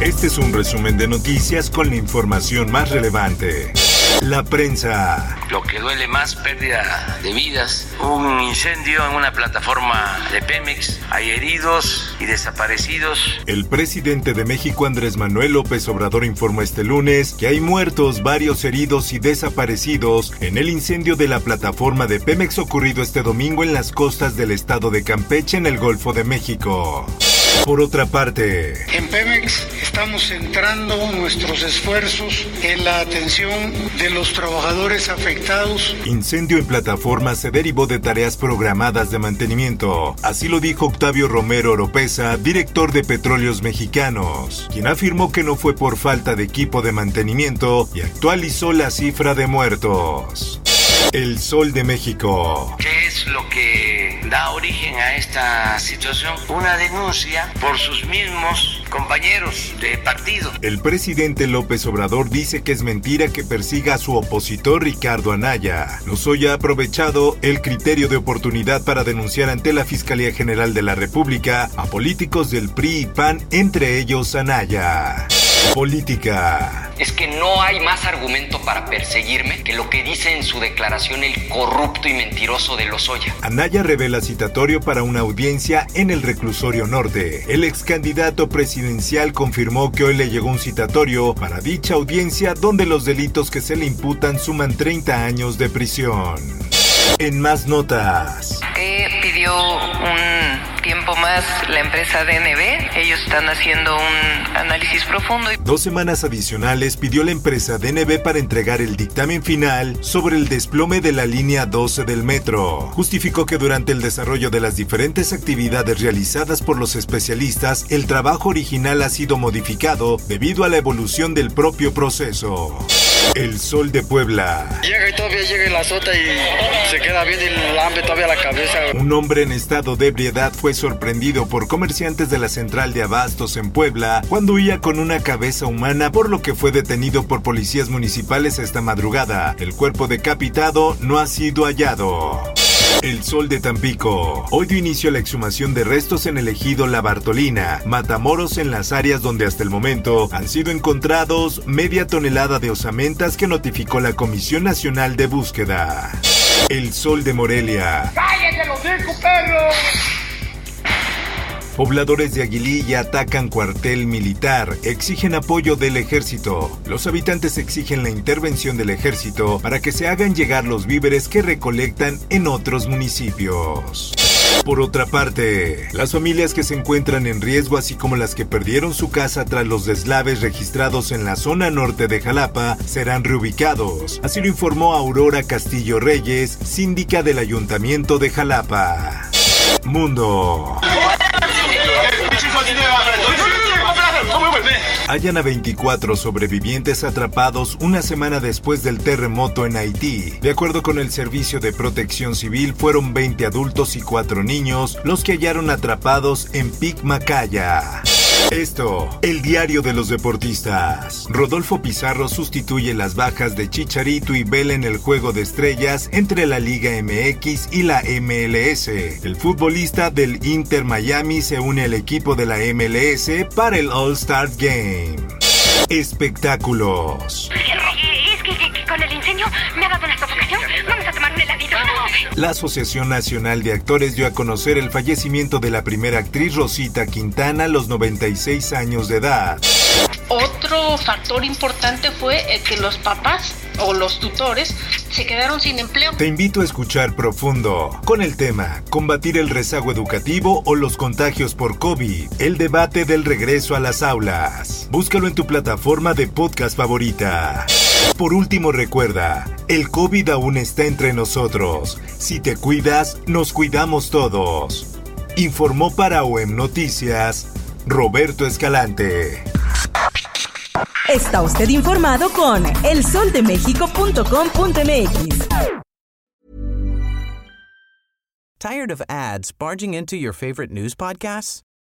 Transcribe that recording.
Este es un resumen de noticias con la información más relevante. La prensa. Lo que duele más, pérdida de vidas. Un incendio en una plataforma de Pemex. Hay heridos y desaparecidos. El presidente de México, Andrés Manuel López Obrador, informó este lunes que hay muertos, varios heridos y desaparecidos en el incendio de la plataforma de Pemex ocurrido este domingo en las costas del estado de Campeche, en el Golfo de México. Por otra parte, en Pemex estamos centrando nuestros esfuerzos en la atención de los trabajadores afectados. Incendio en plataforma se derivó de tareas programadas de mantenimiento. Así lo dijo Octavio Romero Oropesa, director de Petróleos Mexicanos, quien afirmó que no fue por falta de equipo de mantenimiento y actualizó la cifra de muertos. El Sol de México. ¿Qué es lo que da origen a esta situación? Una denuncia por sus mismos compañeros de partido. El presidente López Obrador dice que es mentira que persiga a su opositor Ricardo Anaya. Lozoya ha aprovechado el criterio de oportunidad para denunciar ante la Fiscalía General de la República a políticos del PRI y PAN, entre ellos Anaya. Política. Es que no hay más argumento para perseguirme que lo que dice en su declaración el corrupto y mentiroso de Lozoya. Anaya revela citatorio para una audiencia en el reclusorio norte. El ex candidato presidencial confirmó que hoy le llegó un citatorio para dicha audiencia donde los delitos que se le imputan suman 30 años de prisión. En más notas. Eh, pidió un tiempo más la empresa DNB. Ellos están haciendo un análisis profundo. Dos semanas adicionales pidió la empresa DNB para entregar el dictamen final sobre el desplome de la línea 12 del metro. Justificó que durante el desarrollo de las diferentes actividades realizadas por los especialistas, el trabajo original ha sido modificado debido a la evolución del propio proceso. El Sol de Puebla. Llega y todavía llega en la sota y se queda bien todavía la cabeza. Un hombre en estado de ebriedad fue sorprendido por comerciantes de la central de abastos en Puebla cuando huía con una cabeza humana, por lo que fue detenido por policías municipales esta madrugada. El cuerpo decapitado no ha sido hallado. El Sol de Tampico. Hoy dio inicio a la exhumación de restos en el ejido La Bartolina, Matamoros en las áreas donde hasta el momento han sido encontrados media tonelada de osamentas que notificó la Comisión Nacional de Búsqueda. El Sol de Morelia. ¡Cállate los! Pobladores de Aguililla atacan cuartel militar, exigen apoyo del ejército. Los habitantes exigen la intervención del ejército para que se hagan llegar los víveres que recolectan en otros municipios. Por otra parte, las familias que se encuentran en riesgo, así como las que perdieron su casa tras los deslaves registrados en la zona norte de Jalapa, serán reubicados. Así lo informó Aurora Castillo Reyes, síndica del Ayuntamiento de Jalapa. Mundo. Hallan a 24 sobrevivientes atrapados una semana después del terremoto en Haití. De acuerdo con el Servicio de Protección Civil, fueron 20 adultos y 4 niños los que hallaron atrapados en Pic Macaya. Esto, el diario de los deportistas. Rodolfo Pizarro sustituye las bajas de Chicharito y Vela en el juego de estrellas entre la Liga MX y la MLS. El futbolista del Inter Miami se une al equipo de la MLS para el All-Star Game. Espectáculos. Con el incendio me ha dado una sofocación. Vamos a tomar un heladito. La Asociación Nacional de Actores dio a conocer el fallecimiento de la primera actriz Rosita Quintana a los 96 años de edad. Otro factor importante fue que los papás o los tutores se quedaron sin empleo. Te invito a escuchar profundo con el tema Combatir el rezago educativo o los contagios por COVID, el debate del regreso a las aulas. Búscalo en tu plataforma de podcast favorita. Por último recuerda, el COVID aún está entre nosotros. Si te cuidas, nos cuidamos todos. Informó para OEM Noticias Roberto Escalante. Está usted informado con elsoldemexico.com.mx. Tired of ads barging into your favorite news podcasts?